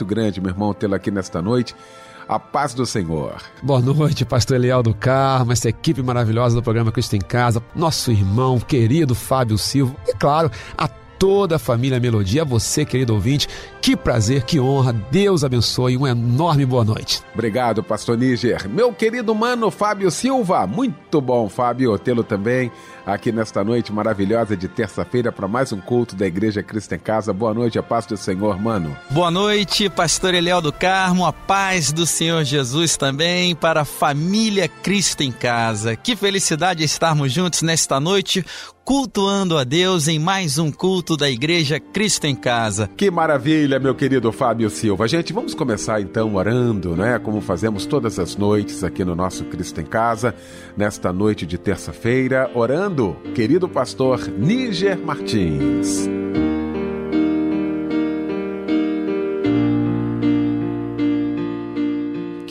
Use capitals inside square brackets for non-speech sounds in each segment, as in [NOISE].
muito grande, meu irmão, tê-lo aqui nesta noite. A paz do Senhor. Boa noite, pastor Eliel do Carmo, essa equipe maravilhosa do programa Cristo em Casa, nosso irmão querido Fábio Silva e, claro, a toda a família Melodia, a você, querido ouvinte. Que prazer, que honra. Deus abençoe. Uma enorme boa noite. Obrigado, pastor Níger. Meu querido mano Fábio Silva, muito bom, Fábio, tê-lo também aqui nesta noite maravilhosa de terça-feira para mais um culto da Igreja Cristo em Casa. Boa noite, a paz do Senhor, mano. Boa noite, pastor Eliel do Carmo, a paz do Senhor Jesus também para a família Cristo em Casa. Que felicidade estarmos juntos nesta noite cultuando a Deus em mais um culto da Igreja Cristo em Casa. Que maravilha, meu querido Fábio Silva. Gente, vamos começar então orando, né? Como fazemos todas as noites aqui no nosso Cristo em Casa, nesta noite de terça-feira, orando querido pastor Níger Martins.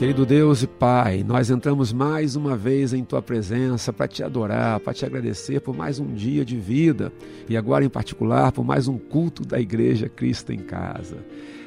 Querido Deus e Pai, nós entramos mais uma vez em Tua presença para te adorar, para te agradecer por mais um dia de vida e agora em particular por mais um culto da Igreja Cristo em Casa.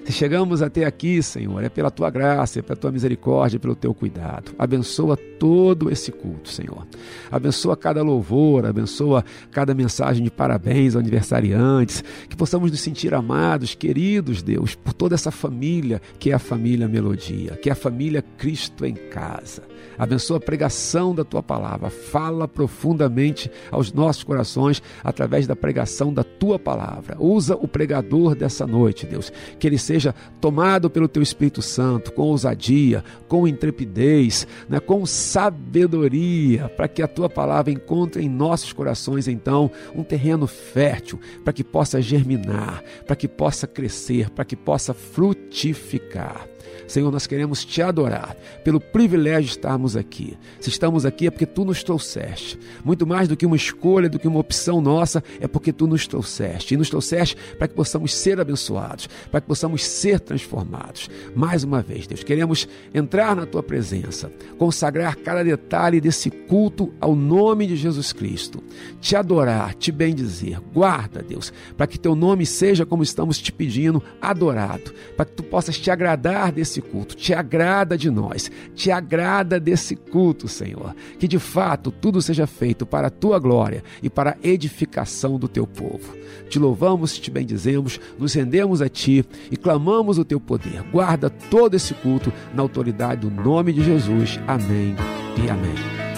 Se chegamos até aqui, Senhor, é pela tua graça, é pela tua misericórdia, pelo teu cuidado. Abençoa todo esse culto, Senhor. Abençoa cada louvor, abençoa cada mensagem de parabéns aniversariantes, que possamos nos sentir amados, queridos, Deus, por toda essa família que é a família Melodia, que é a família Cristo em casa. Abençoa a pregação da tua palavra. Fala profundamente aos nossos corações através da pregação da tua palavra. Usa o pregador dessa noite, Deus, que ele seja tomado pelo teu Espírito Santo com ousadia, com intrepidez, né, com sabedoria, para que a tua palavra encontre em nossos corações então um terreno fértil, para que possa germinar, para que possa crescer, para que possa frutificar. Senhor, nós queremos te adorar pelo privilégio de estarmos aqui. Se estamos aqui é porque tu nos trouxeste. Muito mais do que uma escolha, do que uma opção nossa, é porque tu nos trouxeste. E nos trouxeste para que possamos ser abençoados, para que possamos ser transformados. Mais uma vez, Deus, queremos entrar na tua presença, consagrar cada detalhe desse culto ao nome de Jesus Cristo, te adorar, te bendizer. Guarda, Deus, para que teu nome seja como estamos te pedindo, adorado, para que tu possas te agradar desse culto, te agrada de nós, te agrada desse culto, Senhor. Que de fato tudo seja feito para a tua glória e para a edificação do teu povo. Te louvamos, te bendizemos, nos rendemos a ti e clamamos o teu poder. Guarda todo esse culto na autoridade do nome de Jesus. Amém e amém.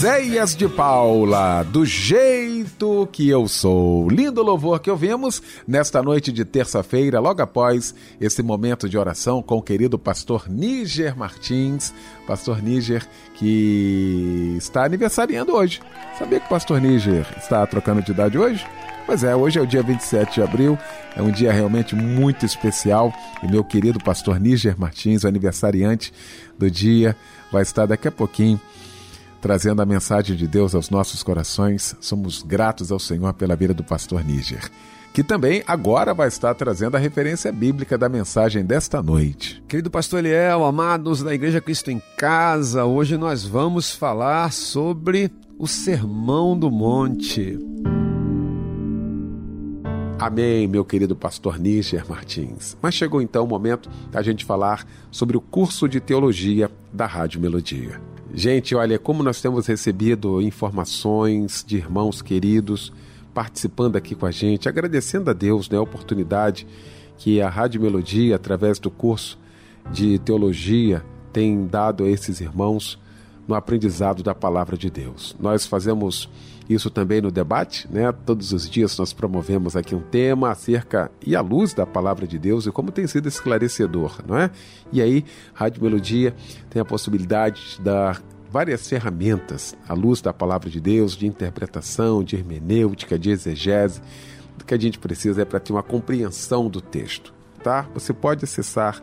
Oséias de Paula, do jeito que eu sou. Lindo louvor que ouvimos nesta noite de terça-feira, logo após esse momento de oração com o querido pastor Níger Martins. Pastor Níger que está aniversariando hoje. Sabia que o pastor Níger está trocando de idade hoje? Pois é, hoje é o dia 27 de abril, é um dia realmente muito especial e meu querido pastor Níger Martins, o aniversariante do dia, vai estar daqui a pouquinho trazendo a mensagem de Deus aos nossos corações. Somos gratos ao Senhor pela vida do pastor Níger, que também agora vai estar trazendo a referência bíblica da mensagem desta noite. Querido pastor Eliel, amados da Igreja Cristo em Casa, hoje nós vamos falar sobre o Sermão do Monte. Amém, meu querido pastor Níger Martins. Mas chegou então o momento da gente falar sobre o curso de teologia da Rádio Melodia. Gente, olha, como nós temos recebido informações de irmãos queridos participando aqui com a gente, agradecendo a Deus né, a oportunidade que a Rádio Melodia, através do curso de teologia, tem dado a esses irmãos no aprendizado da palavra de Deus. Nós fazemos isso também no debate, né? Todos os dias nós promovemos aqui um tema acerca e à luz da palavra de Deus e como tem sido esclarecedor, não é? E aí, Rádio Melodia tem a possibilidade de dar várias ferramentas à luz da palavra de Deus, de interpretação, de hermenêutica, de exegese. O que a gente precisa é para ter uma compreensão do texto, tá? Você pode acessar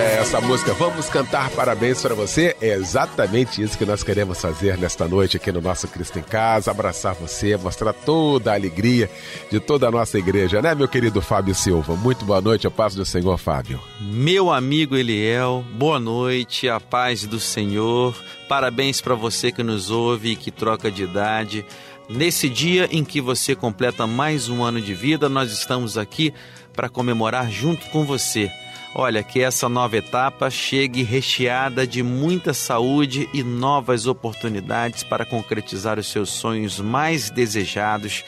essa música Vamos Cantar Parabéns para você é exatamente isso que nós queremos fazer nesta noite aqui no nosso Cristo em Casa, abraçar você, mostrar toda a alegria de toda a nossa igreja, né, meu querido Fábio Silva? Muito boa noite, a paz do Senhor, Fábio. Meu amigo Eliel, boa noite, a paz do Senhor. Parabéns para você que nos ouve e que troca de idade. Nesse dia em que você completa mais um ano de vida, nós estamos aqui para comemorar junto com você Olha, que essa nova etapa chegue recheada de muita saúde e novas oportunidades para concretizar os seus sonhos mais desejados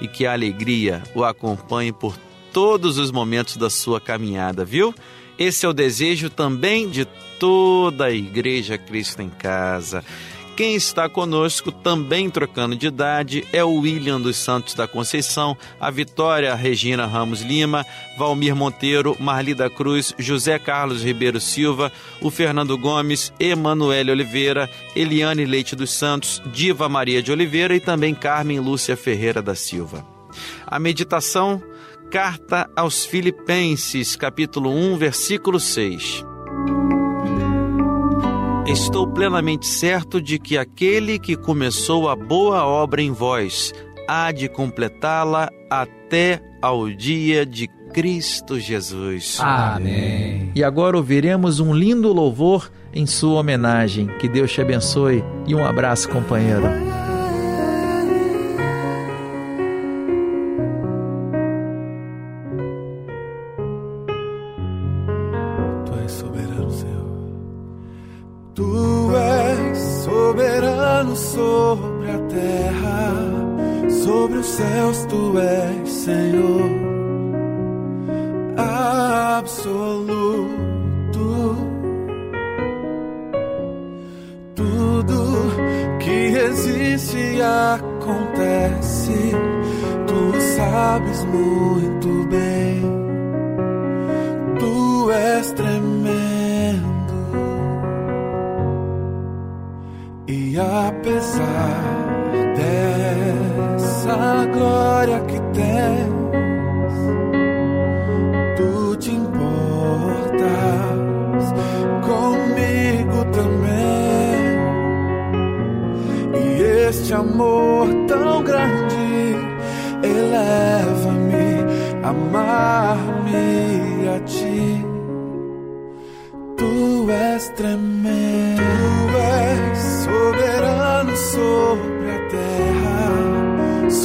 e que a alegria o acompanhe por todos os momentos da sua caminhada, viu? Esse é o desejo também de toda a Igreja Cristo em Casa. Quem está conosco, também trocando de idade, é o William dos Santos da Conceição, a Vitória Regina Ramos Lima, Valmir Monteiro, Marli da Cruz, José Carlos Ribeiro Silva, o Fernando Gomes, Emanuele Oliveira, Eliane Leite dos Santos, Diva Maria de Oliveira e também Carmen Lúcia Ferreira da Silva. A meditação, Carta aos Filipenses, capítulo 1, versículo 6. Estou plenamente certo de que aquele que começou a boa obra em vós há de completá-la até ao dia de Cristo Jesus. Amém. E agora ouviremos um lindo louvor em sua homenagem. Que Deus te abençoe e um abraço, companheiro. Céus tu és Senhor absoluto. Tudo que existe acontece, tu sabes muito bem. Dessa glória que tens, tu te importas comigo também. E este amor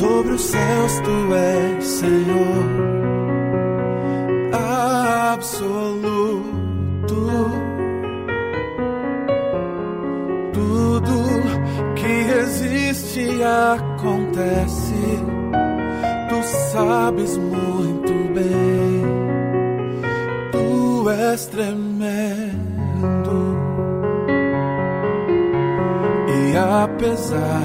sobre os céus tu és Senhor absoluto. Tudo que existe acontece, tu sabes muito bem, tu és tremendo. E apesar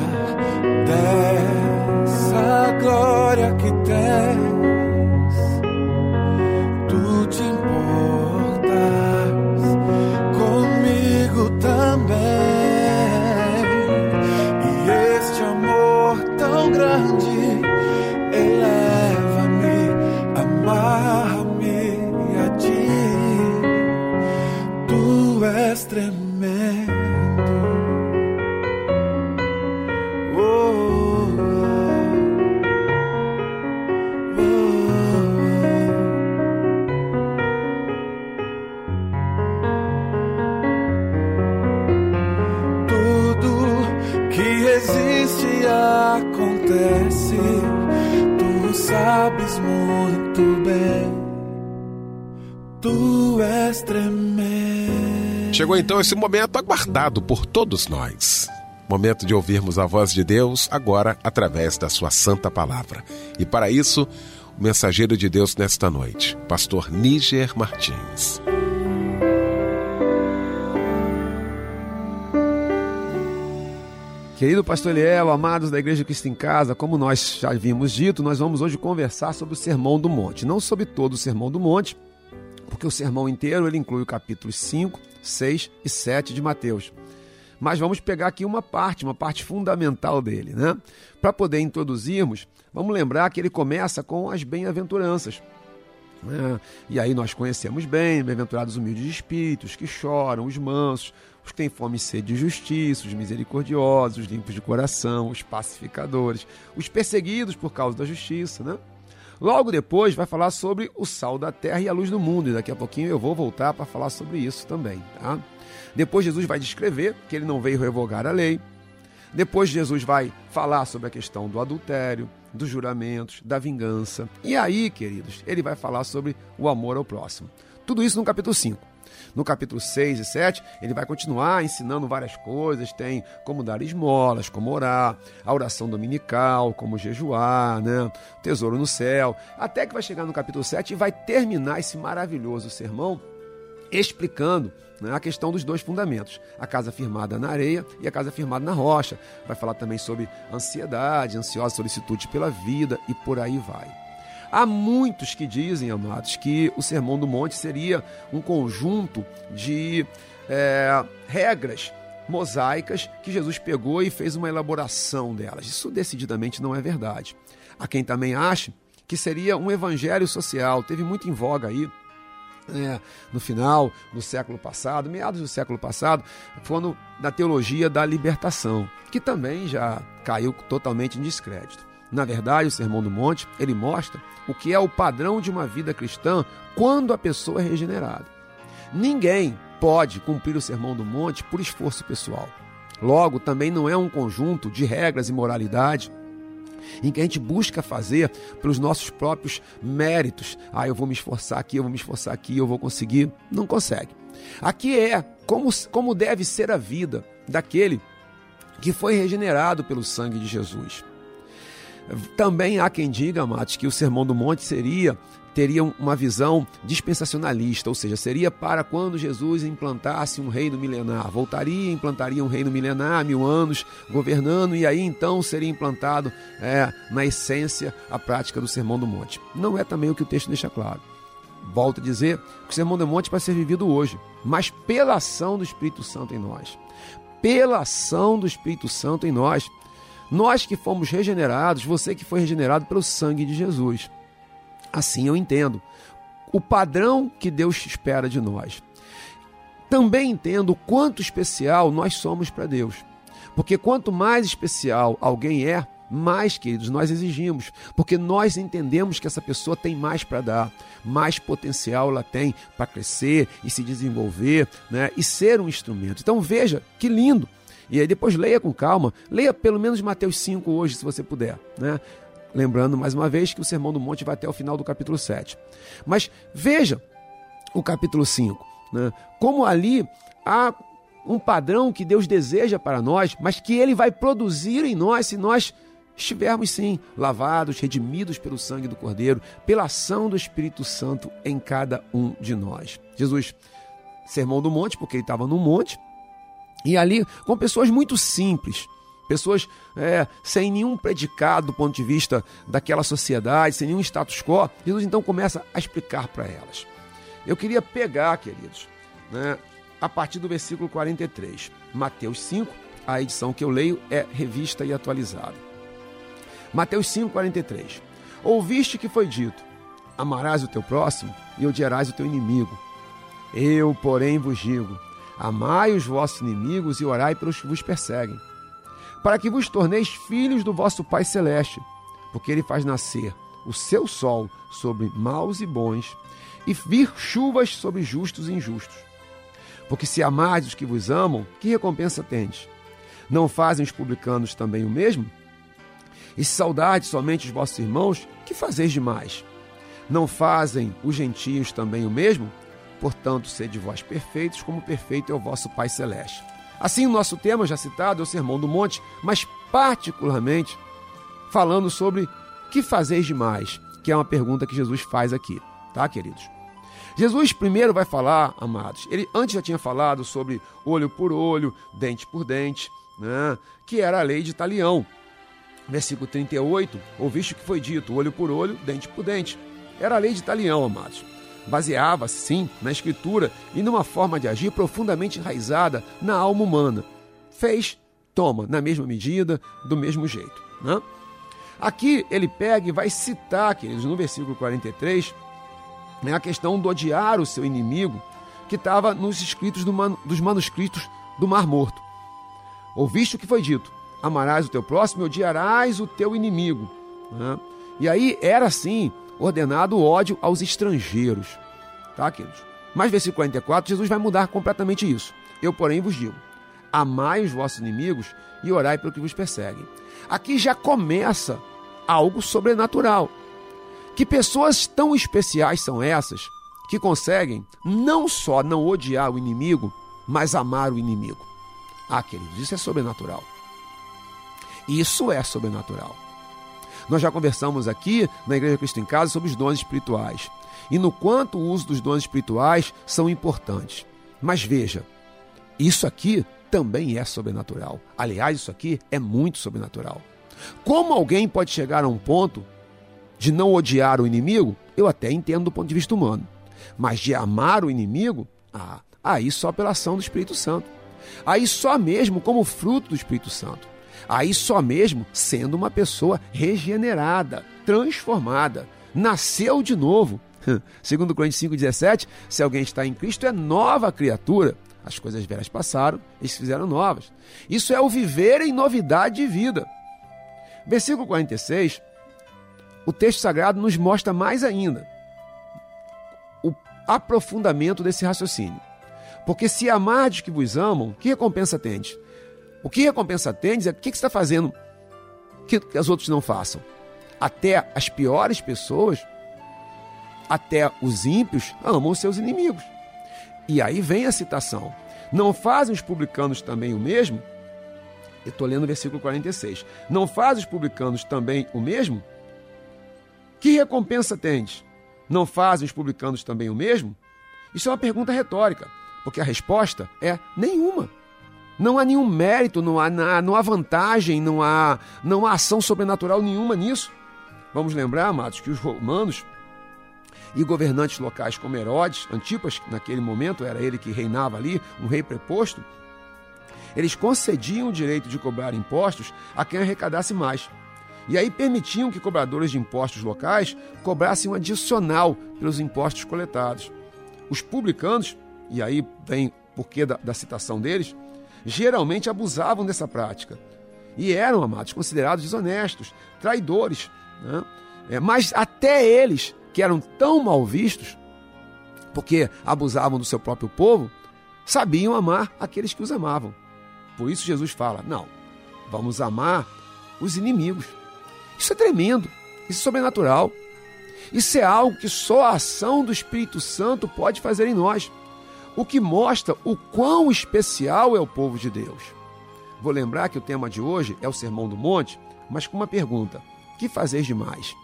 dessa glória que tens, Chegou então esse momento aguardado por todos nós. Momento de ouvirmos a voz de Deus agora através da sua santa palavra. E para isso, o mensageiro de Deus nesta noite, pastor Níger Martins. Querido pastor Eliel, amados da Igreja Cristo em Casa, como nós já havíamos dito, nós vamos hoje conversar sobre o Sermão do Monte. Não sobre todo o Sermão do Monte, porque o sermão inteiro ele inclui o capítulos 5, 6 e 7 de Mateus. Mas vamos pegar aqui uma parte, uma parte fundamental dele, né? Para poder introduzirmos, vamos lembrar que ele começa com as bem-aventuranças. né? E aí nós conhecemos bem, bem-aventurados humildes de espíritos, que choram, os mansos, os que têm fome e sede de justiça, os misericordiosos, os limpos de coração, os pacificadores, os perseguidos por causa da justiça, né? Logo depois vai falar sobre o sal da terra e a luz do mundo, e daqui a pouquinho eu vou voltar para falar sobre isso também, tá? Depois Jesus vai descrever que ele não veio revogar a lei. Depois Jesus vai falar sobre a questão do adultério, dos juramentos, da vingança. E aí, queridos, ele vai falar sobre o amor ao próximo. Tudo isso no capítulo 5. No capítulo 6 e 7, ele vai continuar ensinando várias coisas, tem como dar esmolas, como orar, a oração dominical, como jejuar, né? tesouro no céu, até que vai chegar no capítulo 7 e vai terminar esse maravilhoso sermão explicando né, a questão dos dois fundamentos, a casa firmada na areia e a casa firmada na rocha. Vai falar também sobre ansiedade, ansiosa solicitude pela vida e por aí vai. Há muitos que dizem, amados, que o Sermão do Monte seria um conjunto de é, regras mosaicas que Jesus pegou e fez uma elaboração delas. Isso decididamente não é verdade. Há quem também ache que seria um evangelho social, teve muito em voga aí é, no final do século passado, meados do século passado, quando da teologia da libertação, que também já caiu totalmente em descrédito. Na verdade, o Sermão do Monte, ele mostra o que é o padrão de uma vida cristã quando a pessoa é regenerada. Ninguém pode cumprir o Sermão do Monte por esforço pessoal. Logo, também não é um conjunto de regras e moralidade em que a gente busca fazer pelos nossos próprios méritos. Ah, eu vou me esforçar aqui, eu vou me esforçar aqui, eu vou conseguir. Não consegue. Aqui é como, como deve ser a vida daquele que foi regenerado pelo sangue de Jesus. Também há quem diga, amados, que o Sermão do Monte seria teria uma visão dispensacionalista, ou seja, seria para quando Jesus implantasse um reino milenar. Voltaria, implantaria um reino milenar, mil anos governando, e aí então seria implantado é, na essência a prática do Sermão do Monte. Não é também o que o texto deixa claro. Volto a dizer que o Sermão do Monte vai ser vivido hoje, mas pela ação do Espírito Santo em nós. Pela ação do Espírito Santo em nós. Nós que fomos regenerados, você que foi regenerado pelo sangue de Jesus. Assim eu entendo o padrão que Deus espera de nós. Também entendo o quanto especial nós somos para Deus. Porque quanto mais especial alguém é, mais, queridos, nós exigimos, porque nós entendemos que essa pessoa tem mais para dar, mais potencial ela tem para crescer e se desenvolver, né, e ser um instrumento. Então veja que lindo E aí depois leia com calma, leia pelo menos Mateus 5 hoje, se você puder, né? Lembrando mais uma vez que o Sermão do Monte vai até o final do capítulo 7. Mas veja o capítulo 5, né? Como ali há um padrão que Deus deseja para nós, mas que ele vai produzir em nós se nós estivermos sim lavados, redimidos pelo sangue do Cordeiro, pela ação do Espírito Santo em cada um de nós. Jesus, sermão do monte, porque ele estava no monte, e ali com pessoas muito simples, pessoas é, sem nenhum predicado do ponto de vista daquela sociedade, sem nenhum status quo, Jesus então começa a explicar para elas. Eu queria pegar, queridos, né, a partir do versículo 43, Mateus 5, a edição que eu leio é revista e atualizada. Mateus 5, 43. Ouviste que foi dito: Amarás o teu próximo e odiarás o teu inimigo. Eu, porém, vos digo: Amai os vossos inimigos e orai pelos que vos perseguem, para que vos torneis filhos do vosso Pai Celeste, porque ele faz nascer o seu sol sobre maus e bons, e vir chuvas sobre justos e injustos. Porque se amardes os que vos amam, que recompensa tendes? Não fazem os publicanos também o mesmo? E se saudades somente os vossos irmãos, que fazeis demais? Não fazem os gentios também o mesmo? Portanto, sede vós perfeitos, como perfeito é o vosso Pai Celeste. Assim, o nosso tema já citado é o Sermão do Monte, mas particularmente falando sobre que fazeis demais, que é uma pergunta que Jesus faz aqui, tá, queridos? Jesus primeiro vai falar, amados, ele antes já tinha falado sobre olho por olho, dente por dente, né, que era a lei de Talião. Versículo 38, ouviste o que foi dito, olho por olho, dente por dente. Era a lei de Talião, amados. Baseava, sim, na escritura e numa forma de agir profundamente enraizada na alma humana. Fez, toma, na mesma medida, do mesmo jeito. Né? Aqui ele pega e vai citar, queridos, no versículo 43, né, a questão do odiar o seu inimigo, que estava nos escritos do man, dos manuscritos do Mar Morto. Ouviste o que foi dito: amarás o teu próximo e odiarás o teu inimigo. Né? E aí era assim ordenado o ódio aos estrangeiros. Tá, queridos? Mas versículo 44, Jesus vai mudar completamente isso. Eu, porém, vos digo: amai os vossos inimigos e orai pelo que vos perseguem. Aqui já começa algo sobrenatural. Que pessoas tão especiais são essas que conseguem não só não odiar o inimigo, mas amar o inimigo? Ah, queridos, isso é sobrenatural. Isso é sobrenatural. Nós já conversamos aqui na Igreja Cristo em Casa sobre os dons espirituais e no quanto o uso dos dons espirituais são importantes. Mas veja, isso aqui também é sobrenatural. Aliás, isso aqui é muito sobrenatural. Como alguém pode chegar a um ponto de não odiar o inimigo? Eu até entendo do ponto de vista humano. Mas de amar o inimigo? Ah, aí só pela ação do Espírito Santo. Aí só mesmo como fruto do Espírito Santo. Aí só mesmo sendo uma pessoa regenerada, transformada, nasceu de novo. [LAUGHS] Segundo Coríntios 5,17, se alguém está em Cristo, é nova criatura. As coisas velhas passaram e se fizeram novas. Isso é o viver em novidade de vida. Versículo 46, o texto sagrado nos mostra mais ainda o aprofundamento desse raciocínio. Porque se amardes que vos amam, que recompensa tendes? O que recompensa tendes é o que, você está fazendo que, os outros não façam. Até as piores pessoas, até os ímpios, amam seus inimigos. E aí vem a citação. Não fazem os publicanos também o mesmo? Eu estou lendo o versículo 46. Não fazem os publicanos também o mesmo? Que recompensa tendes? Não fazem os publicanos também o mesmo? Isso é uma pergunta retórica, porque a resposta é nenhuma. Não há nenhum mérito, não há, não há vantagem, não há, não há ação sobrenatural nenhuma nisso. Vamos lembrar, amados, que os romanos e governantes locais como Herodes, Antipas, naquele momento era ele que reinava ali, um rei preposto, eles concediam o direito de cobrar impostos a quem arrecadasse mais. E aí permitiam que cobradores de impostos locais cobrassem um adicional pelos impostos coletados. Os publicanos, e aí vem porquê da, da citação deles, geralmente abusavam dessa prática e eram, amados, considerados desonestos, traidores. Né? É, mas até eles, que eram tão mal vistos, porque abusavam do seu próprio povo, sabiam amar aqueles que os amavam. Por isso Jesus fala: não, vamos amar os inimigos. Isso é tremendo, isso é sobrenatural. Isso é algo que só a ação do Espírito Santo pode fazer em nós, o que mostra o quão especial é o povo de Deus. Vou lembrar que o tema de hoje é o Sermão do Monte, mas com uma pergunta: que fazeis demais?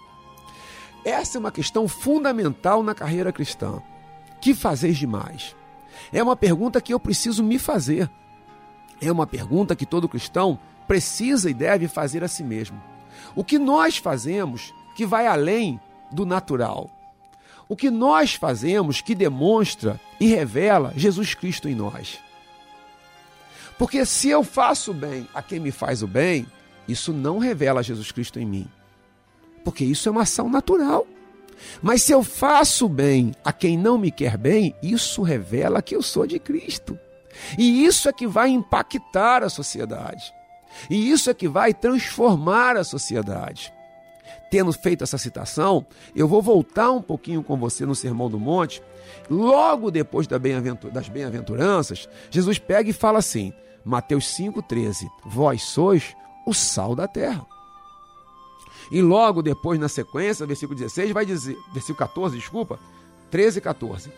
Essa é uma questão fundamental na carreira cristã. Que fazeis demais? É uma pergunta que eu preciso me fazer. É uma pergunta que todo cristão precisa e deve fazer a si mesmo. O que nós fazemos que vai além do natural? O que nós fazemos que demonstra e revela Jesus Cristo em nós? Porque se eu faço bem a quem me faz o bem, isso não revela Jesus Cristo em mim. Porque isso é uma ação natural. Mas se eu faço bem a quem não me quer bem, isso revela que eu sou de Cristo. E isso é que vai impactar a sociedade. E isso é que vai transformar a sociedade. Tendo feito essa citação, eu vou voltar um pouquinho com você no Sermão do Monte. Logo depois das bem-aventuranças, Jesus pega e fala assim: Mateus 5,13: Vós sois o sal da terra. E logo depois, na sequência, versículo 16, vai dizer, versículo 14, desculpa, 13 e 14.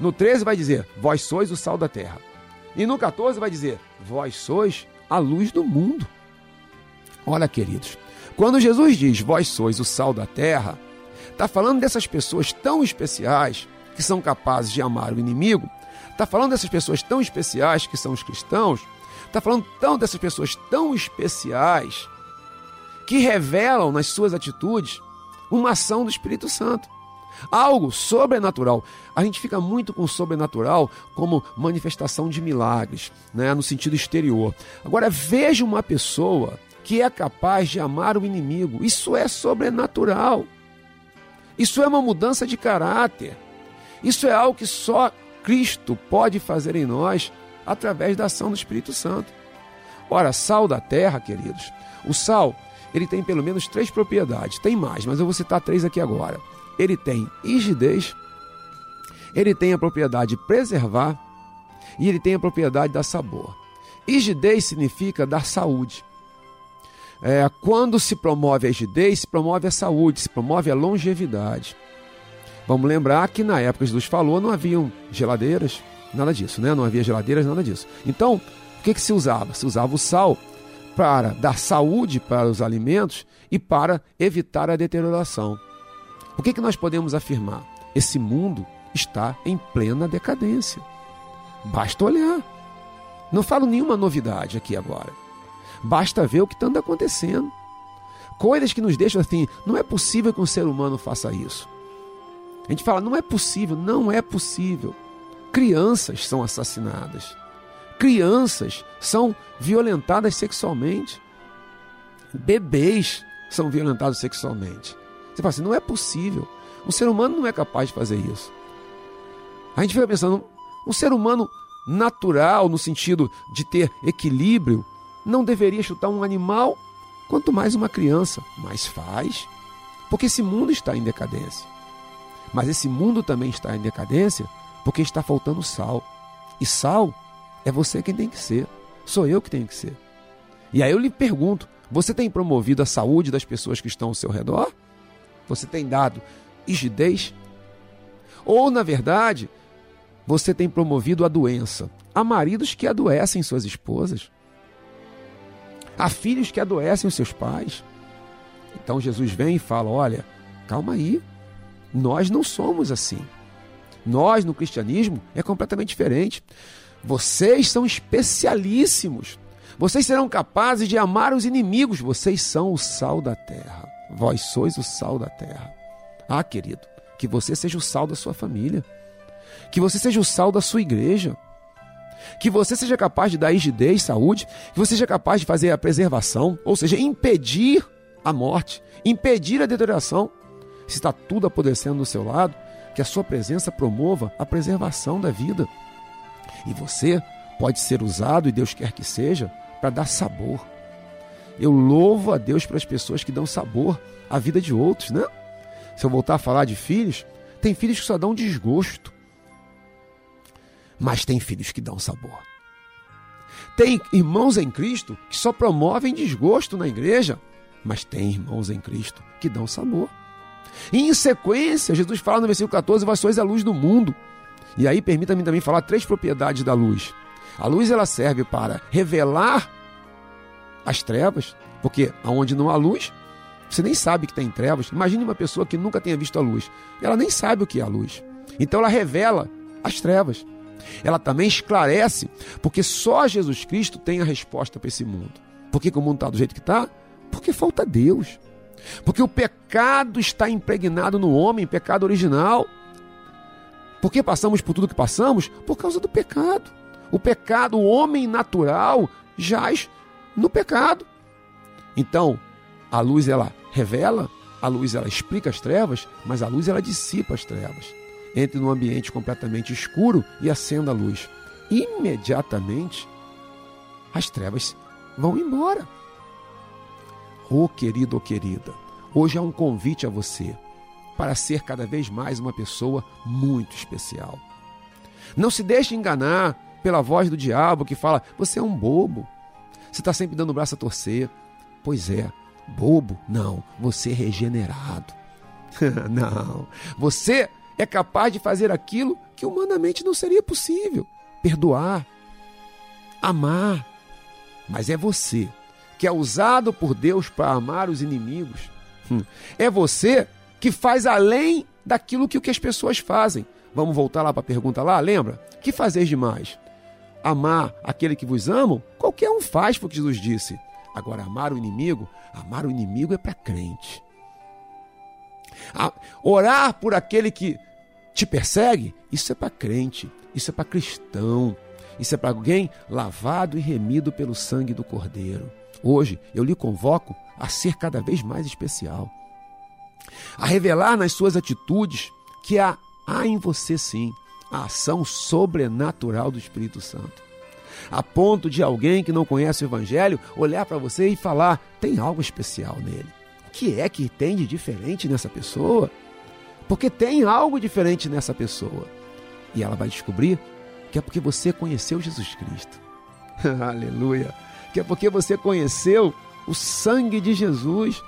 No 13 vai dizer: Vós sois o sal da terra. E no 14 vai dizer: Vós sois a luz do mundo. Olha, queridos, quando Jesus diz: Vós sois o sal da terra, está falando dessas pessoas tão especiais que são capazes de amar o inimigo, está falando dessas pessoas tão especiais que são os cristãos, está falando tão dessas pessoas tão especiais que revelam nas suas atitudes uma ação do Espírito Santo. Algo sobrenatural. A gente fica muito com o sobrenatural como manifestação de milagres, né, no sentido exterior. Agora veja uma pessoa que é capaz de amar o inimigo. Isso é sobrenatural. Isso é uma mudança de caráter. Isso é algo que só Cristo pode fazer em nós através da ação do Espírito Santo. Ora, sal da terra, queridos. O sal ele tem pelo menos três propriedades. Tem mais, mas eu vou citar três aqui agora. Ele tem rigidez, ele tem a propriedade de preservar e ele tem a propriedade dar sabor. Rigidez significa dar saúde. É, quando se promove a rigidez, se promove a saúde, se promove a longevidade. Vamos lembrar que na época Jesus falou não haviam geladeiras, nada disso, né? Não havia geladeiras, nada disso. Então, o que, que se usava? Se usava o sal para dar saúde para os alimentos e para evitar a deterioração. O que, que nós podemos afirmar? Esse mundo está em plena decadência. Basta olhar. Não falo nenhuma novidade aqui agora. Basta ver o que está acontecendo. Coisas que nos deixam assim, não é possível que um ser humano faça isso. A gente fala, não é possível, não é possível. Crianças são assassinadas. Crianças são violentadas sexualmente. Bebês são violentados sexualmente. Você fala assim: não é possível. Um ser humano não é capaz de fazer isso. A gente fica pensando: um ser humano natural, no sentido de ter equilíbrio, não deveria chutar um animal, quanto mais uma criança. Mas faz, porque esse mundo está em decadência. Mas esse mundo também está em decadência porque está faltando sal. E sal é você quem tem que ser. Sou eu que tenho que ser. E aí eu lhe pergunto: você tem promovido a saúde das pessoas que estão ao seu redor? Você tem dado rigidez? Ou, na verdade, você tem promovido a doença? Há maridos que adoecem suas esposas. Há filhos que adoecem os seus pais. Então Jesus vem e fala: olha, calma aí. Nós não somos assim. Nós, no cristianismo, é completamente diferente. Vocês são especialíssimos. Vocês serão capazes de amar os inimigos. Vocês são o sal da terra. Vós sois o sal da terra. Ah, querido, que você seja o sal da sua família. Que você seja o sal da sua igreja. Que você seja capaz de dar rigidez, saúde. Que você seja capaz de fazer a preservação, ou seja, impedir a morte, impedir a deterioração. Se está tudo apodrecendo do seu lado, que a sua presença promova a preservação da vida. E você pode ser usado, e Deus quer que seja, para dar sabor. Eu louvo a Deus pelas pessoas que dão sabor à vida de outros, né? Se eu voltar a falar de filhos, tem filhos que só dão desgosto. Mas tem filhos que dão sabor. Tem irmãos em Cristo que só promovem desgosto na igreja, mas tem irmãos em Cristo que dão sabor. E em sequência, Jesus fala no versículo 14: Vós sois a luz do mundo. E aí, permita-me também falar três propriedades da luz. A luz ela serve para revelar as trevas, porque aonde não há luz, você nem sabe que tem trevas. Imagine uma pessoa que nunca tenha visto a luz. Ela nem sabe o que é a luz. Então ela revela as trevas. Ela também esclarece, porque só Jesus Cristo tem a resposta para esse mundo. Por que, que o mundo está do jeito que está? Porque falta Deus. Porque o pecado está impregnado no homem, pecado original. Por que passamos por tudo que passamos? Por causa do pecado. O pecado, o homem natural, jaz no pecado. Então, a luz ela revela, a luz ela explica as trevas, mas a luz ela dissipa as trevas. Entre num ambiente completamente escuro e acenda a luz. Imediatamente as trevas vão embora. Oh, querido ou oh, querida, hoje é um convite a você para ser cada vez mais uma pessoa muito especial. Não se deixe enganar pela voz do diabo que fala: você é um bobo, você está sempre dando o braço a torcer. Pois é, bobo? Não, você é regenerado. [LAUGHS] não, você é capaz de fazer aquilo que humanamente não seria possível: perdoar, amar. Mas é você que é usado por Deus para amar os inimigos. Hum. É você que faz além daquilo que, as pessoas fazem. Vamos voltar lá para a pergunta lá, lembra? Que fazeis demais? Amar aquele que vos amam, qualquer um faz, foi o que Jesus disse. Agora, amar o inimigo, amar o inimigo é para crente. Orar por aquele que te persegue, isso é para crente, isso é para cristão, isso é para alguém lavado e remido pelo sangue do Cordeiro. Hoje eu lhe convoco a ser cada vez mais especial, a revelar nas suas atitudes que há, há em você sim a ação sobrenatural do Espírito Santo. A ponto de alguém que não conhece o Evangelho olhar para você e falar: tem algo especial nele. O que é que tem de diferente nessa pessoa? Porque tem algo diferente nessa pessoa. E ela vai descobrir que é porque você conheceu Jesus Cristo. [LAUGHS] Aleluia! que é porque você conheceu o sangue de Jesus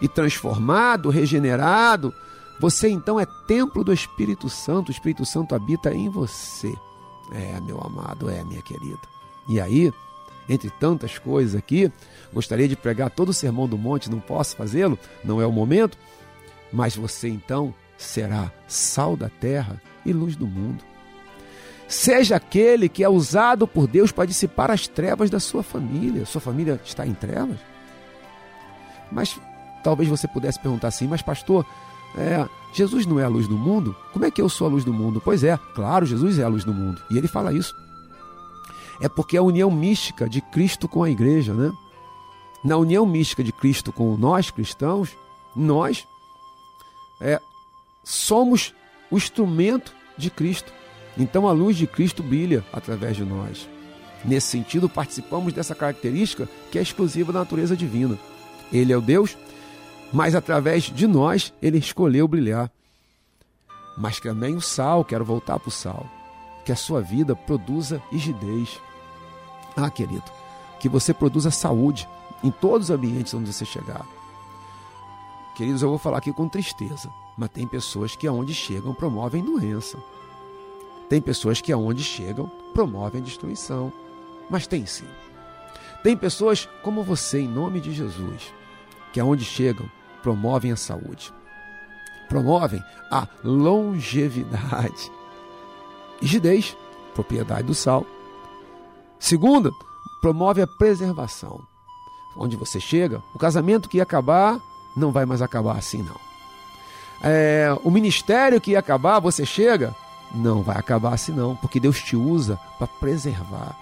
e transformado, regenerado, você então é templo do Espírito Santo, o Espírito Santo habita em você. É, meu amado, é, minha querida. E aí, entre tantas coisas aqui, gostaria de pregar todo o sermão do monte, não posso fazê-lo, não é o momento, mas você então será sal da terra e luz do mundo. Seja aquele que é usado por Deus para dissipar as trevas da sua família. Sua família está em trevas? Mas talvez você pudesse perguntar assim, mas pastor, é, Jesus não é a luz do mundo? Como é que eu sou a luz do mundo? Pois é, claro, Jesus é a luz do mundo. E ele fala isso. É porque a união mística de Cristo com a igreja, né? Na união mística de Cristo com nós cristãos, nós é, somos o instrumento de Cristo. Então a luz de Cristo brilha através de nós. Nesse sentido, participamos dessa característica que é exclusiva da natureza divina. Ele é o Deus, mas através de nós ele escolheu brilhar. Mas também o sal, quero voltar para o sal, que a sua vida produza rigidez. Ah, querido, que você produza saúde em todos os ambientes onde você chegar. Queridos, eu vou falar aqui com tristeza, mas tem pessoas que aonde chegam promovem doença. Tem pessoas que aonde chegam promovem destruição, mas tem sim. Tem pessoas como você, em nome de Jesus, que aonde chegam promovem a saúde, promovem a longevidade. Rigidez, propriedade do sal. Segunda, promove a preservação. Onde você chega, o casamento que ia acabar não vai mais acabar assim, não. É, o ministério que ia acabar, você chega, não vai acabar assim não, porque Deus te usa para preservar.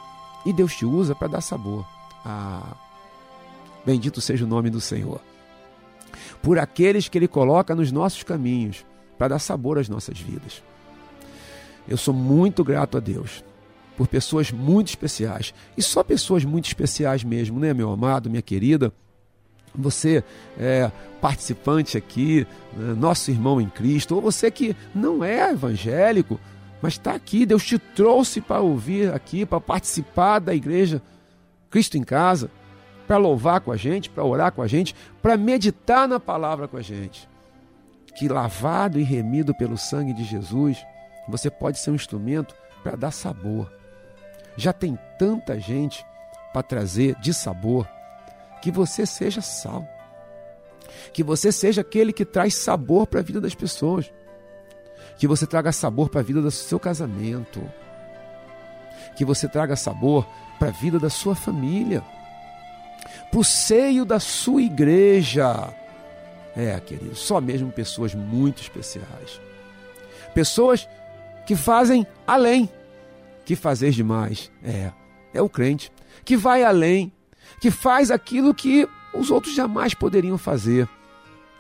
E Deus te usa para dar sabor. Ah, bendito seja o nome do Senhor. Por aqueles que Ele coloca nos nossos caminhos, para dar sabor às nossas vidas. Eu sou muito grato a Deus por pessoas muito especiais. E só pessoas muito especiais mesmo, né, meu amado, minha querida? Você é participante aqui, né, nosso irmão em Cristo, ou você que não é evangélico, mas está aqui, Deus te trouxe para ouvir aqui, para participar da igreja Cristo em Casa, para louvar com a gente, para orar com a gente, para meditar na palavra com a gente. Que lavado e remido pelo sangue de Jesus, você pode ser um instrumento para dar sabor. Já tem tanta gente para trazer de sabor que você seja sal. Que você seja aquele que traz sabor para a vida das pessoas. Que você traga sabor para a vida do seu casamento. Que você traga sabor para a vida da sua família. Para o seio da sua igreja. É, querido, só mesmo pessoas muito especiais. Pessoas que fazem além. Que fazer demais. É, é o crente. Que vai além. Que faz aquilo que os outros jamais poderiam fazer.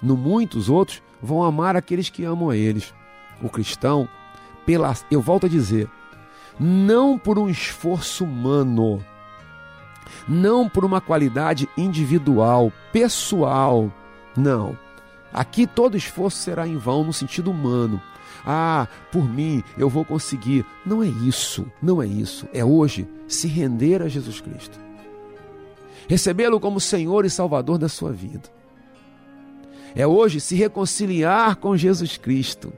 No muito, os outros vão amar aqueles que amam a eles. O cristão, pela, eu volto a dizer, não por um esforço humano, não por uma qualidade individual, pessoal, não. Aqui todo esforço será em vão no sentido humano. Ah, por mim eu vou conseguir. Não é isso, não é isso. É hoje se render a Jesus Cristo recebê-lo como Senhor e Salvador da sua vida. É hoje se reconciliar com Jesus Cristo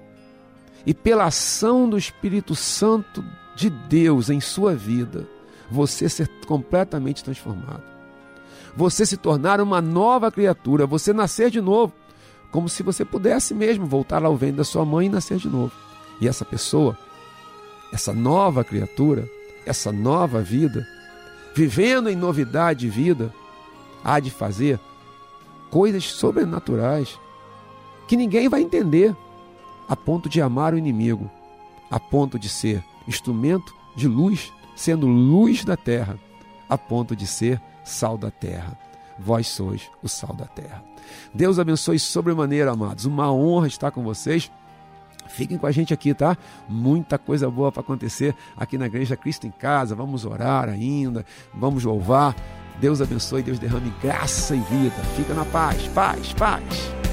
e, pela ação do Espírito Santo de Deus em sua vida, você ser completamente transformado. Você se tornar uma nova criatura, você nascer de novo, como se você pudesse mesmo voltar ao ventre da sua mãe e nascer de novo. E essa pessoa, essa nova criatura, essa nova vida, vivendo em novidade de vida, há de fazer coisas sobrenaturais que ninguém vai entender, a ponto de amar o inimigo, a ponto de ser instrumento de luz, sendo luz da terra, a ponto de ser sal da terra. Vós sois o sal da terra. Deus abençoe sobremaneira, amados. Uma honra estar com vocês. Fiquem com a gente aqui, tá? Muita coisa boa para acontecer aqui na Igreja Cristo em Casa. Vamos orar ainda, vamos louvar. Deus abençoe, Deus derrame graça e vida. Fica na paz, paz, paz.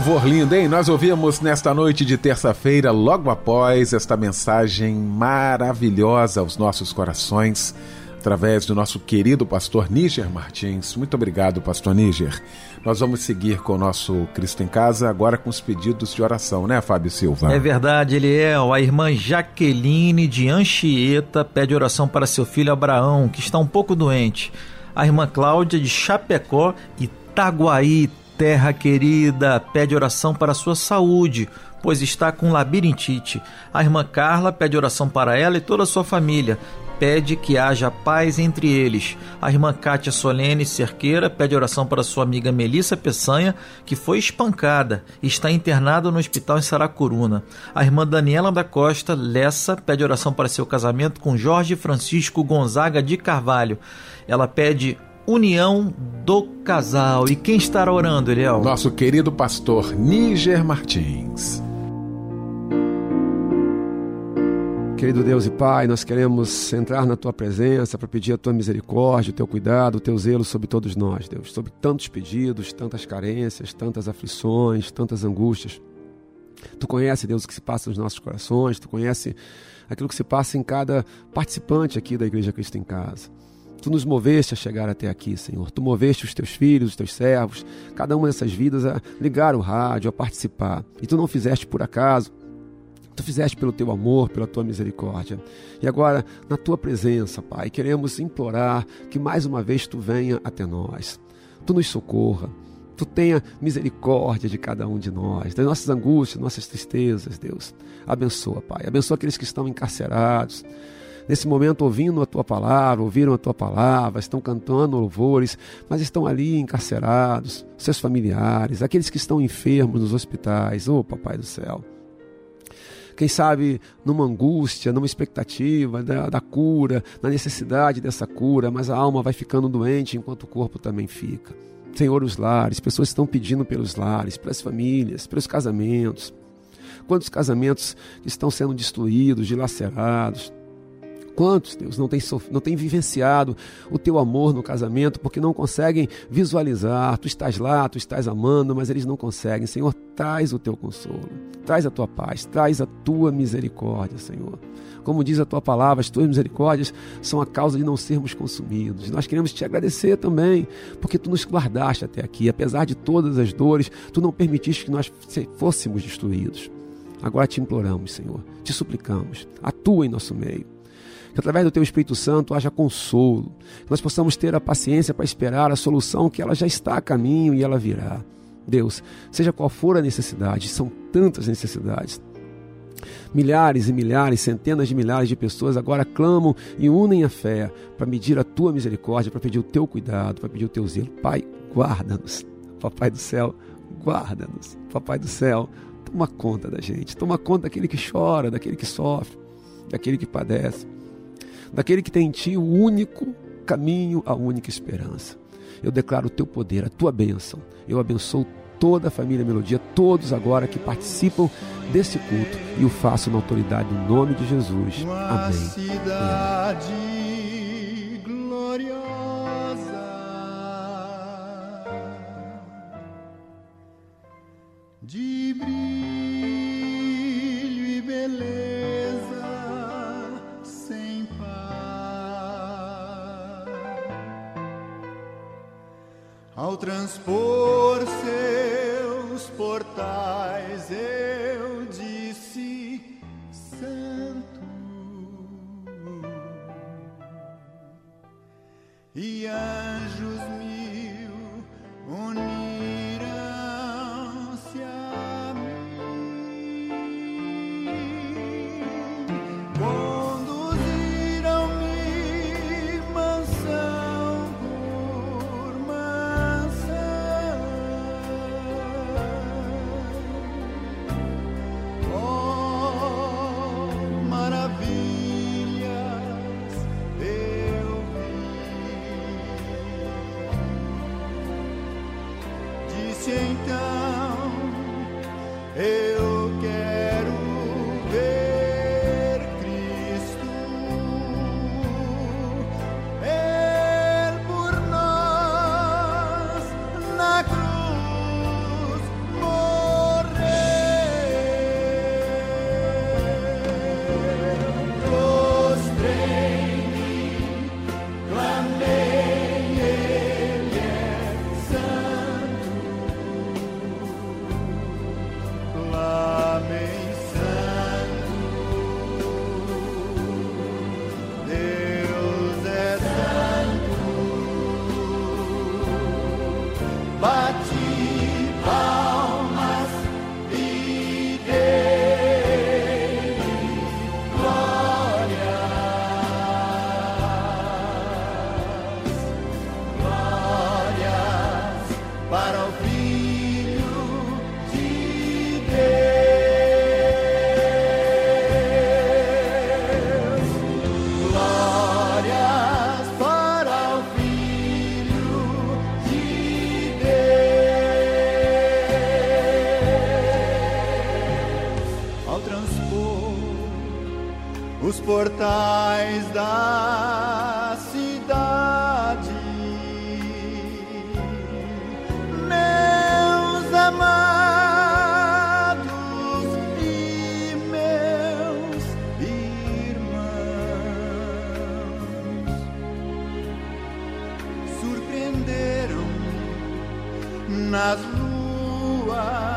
Louvor lindo, hein? Nós ouvimos nesta noite de terça-feira, logo após esta mensagem maravilhosa aos nossos corações, através do nosso querido pastor Níger Martins. Muito obrigado, pastor Níger. Nós vamos seguir com o nosso Cristo em Casa, agora com os pedidos de oração, né, Fábio Silva? É verdade, Eliel. A irmã Jaqueline de Anchieta pede oração para seu filho Abraão, que está um pouco doente. A irmã Cláudia de Chapecó, Itaguaí, terra querida, pede oração para sua saúde, pois está com labirintite. A irmã Carla pede oração para ela e toda a sua família pede que haja paz entre eles. A irmã Cátia Solene Cerqueira pede oração para sua amiga Melissa Peçanha, que foi espancada e está internada no hospital em Saracuruna. A irmã Daniela da Costa Lessa pede oração para seu casamento com Jorge Francisco Gonzaga de Carvalho. Ela pede união do casal. E quem estará orando, Eliel? Nosso querido pastor Níger Martins. Querido Deus e Pai, nós queremos entrar na tua presença para pedir a tua misericórdia, o teu cuidado, o teu zelo sobre todos nós, Deus, sobre tantos pedidos, tantas carências, tantas aflições, tantas angústias. Tu conhece, Deus, o que se passa nos nossos corações, tu conhece aquilo que se passa em cada participante aqui da Igreja Cristo em Casa. Tu nos moveste a chegar até aqui, Senhor. Tu moveste os teus filhos, os teus servos, cada uma dessas vidas a ligar o rádio, a participar. E tu não fizeste por acaso, Tu fizeste pelo teu amor, pela tua misericórdia. E agora, na tua presença, Pai, queremos implorar que mais uma vez tu venha até nós. Tu nos socorra. Tu tenha misericórdia de cada um de nós, das nossas angústias, nossas tristezas, Deus. Abençoa, Pai. Abençoa aqueles que estão encarcerados. Nesse momento, ouvindo a tua palavra, ouviram a tua palavra, estão cantando louvores, mas estão ali encarcerados, seus familiares, aqueles que estão enfermos nos hospitais. Oh, Papai do céu quem sabe numa angústia, numa expectativa da, da, cura, na necessidade dessa cura, mas a alma vai ficando doente enquanto o corpo também fica. Senhor, os lares, pessoas estão pedindo pelos lares, pelas famílias, pelos casamentos. Quantos casamentos estão sendo destruídos, dilacerados? Quantos, Deus, não têm, não têm vivenciado o teu amor no casamento porque não conseguem visualizar? Tu estás lá, tu estás amando, mas eles não conseguem. Senhor, traz o teu consolo, traz a tua paz, traz a tua misericórdia, Senhor. Como diz a tua palavra, as tuas misericórdias são a causa de não sermos consumidos. Nós queremos te agradecer também, porque tu nos guardaste até aqui. Apesar de todas as dores, tu não permitiste que nós fôssemos destruídos. Agora te imploramos, Senhor, te suplicamos, atua em nosso meio que através do Teu Espírito Santo haja consolo, que nós possamos ter a paciência para esperar a solução que ela já está a caminho e ela virá. Deus, seja qual for a necessidade, são tantas necessidades. Milhares e milhares, centenas de milhares de pessoas agora clamam e unem a fé para medir a tua misericórdia, para pedir o teu cuidado, para pedir o teu zelo. Pai, guarda-nos. Papai do céu, guarda-nos. Papai do céu, toma conta da gente, toma conta daquele que chora, daquele que sofre, daquele que padece daquele que tem em ti o único caminho, a única esperança. Eu declaro o teu poder, a tua bênção. Eu abençoo toda a família Melodia, todos agora que participam desse culto e o faço na autoridade do nome de Jesus. Amém. Cidade gloriosa de brilho ao transpor seus portais eu disse santo. E anjos mil uniram-se então eu portais da cidade. Meus amados e meus irmãos surpreenderam nas luas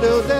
meu Deus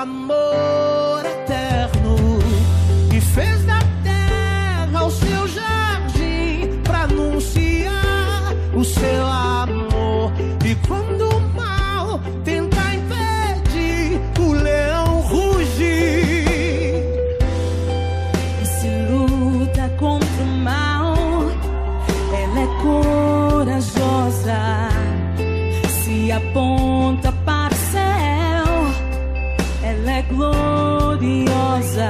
Amor é gloriosa.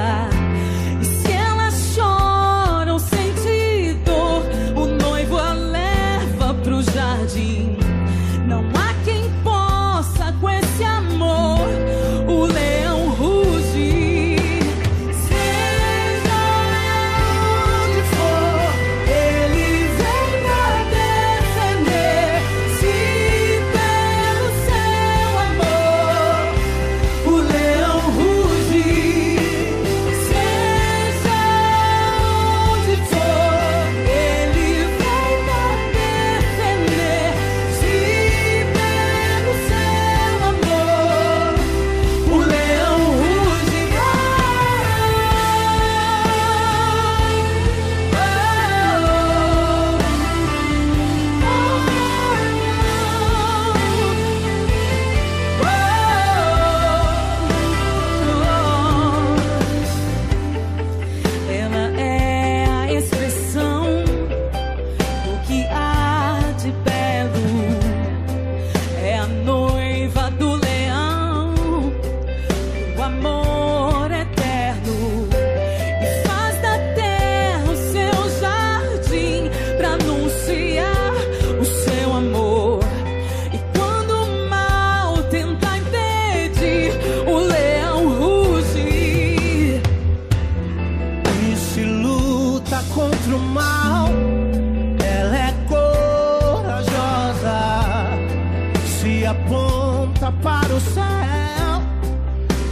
aponta para o céu.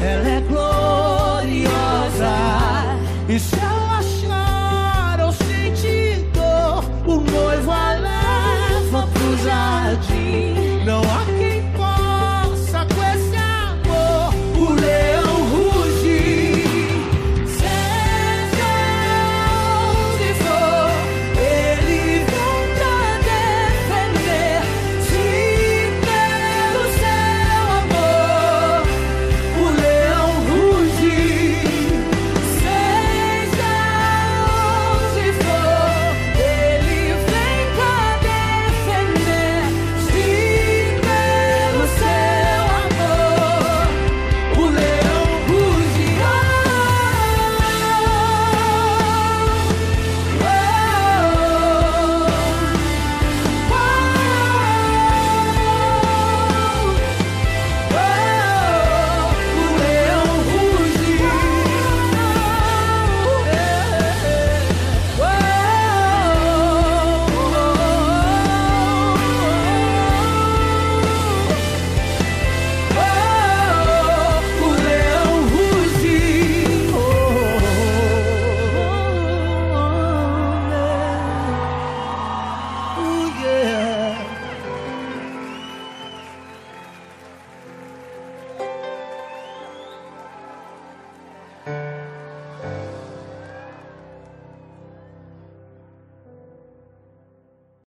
Ela é gloriosa. E se eu achar ou sentir dor, o noivo a leva pro jardim.